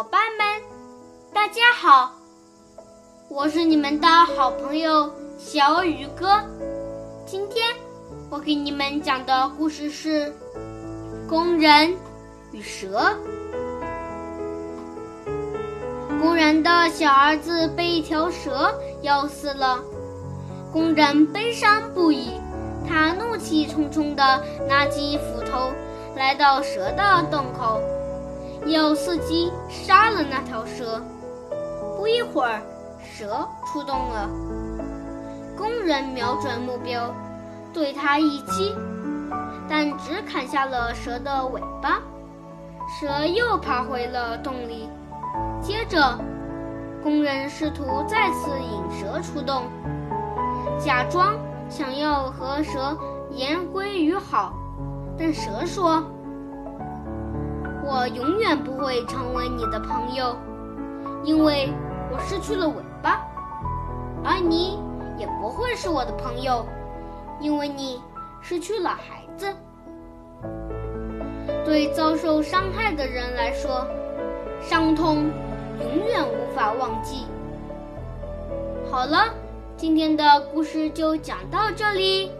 伙伴们，大家好！我是你们的好朋友小雨哥。今天我给你们讲的故事是《工人与蛇》。工人的小儿子被一条蛇咬死了，工人悲伤不已，他怒气冲冲地拿起斧头，来到蛇的洞口。要伺机杀了那条蛇。不一会儿，蛇出动了。工人瞄准目标，对它一击，但只砍下了蛇的尾巴。蛇又爬回了洞里。接着，工人试图再次引蛇出洞，假装想要和蛇言归于好，但蛇说。我永远不会成为你的朋友，因为我失去了尾巴；而你也不会是我的朋友，因为你失去了孩子。对遭受伤害的人来说，伤痛永远无法忘记。好了，今天的故事就讲到这里，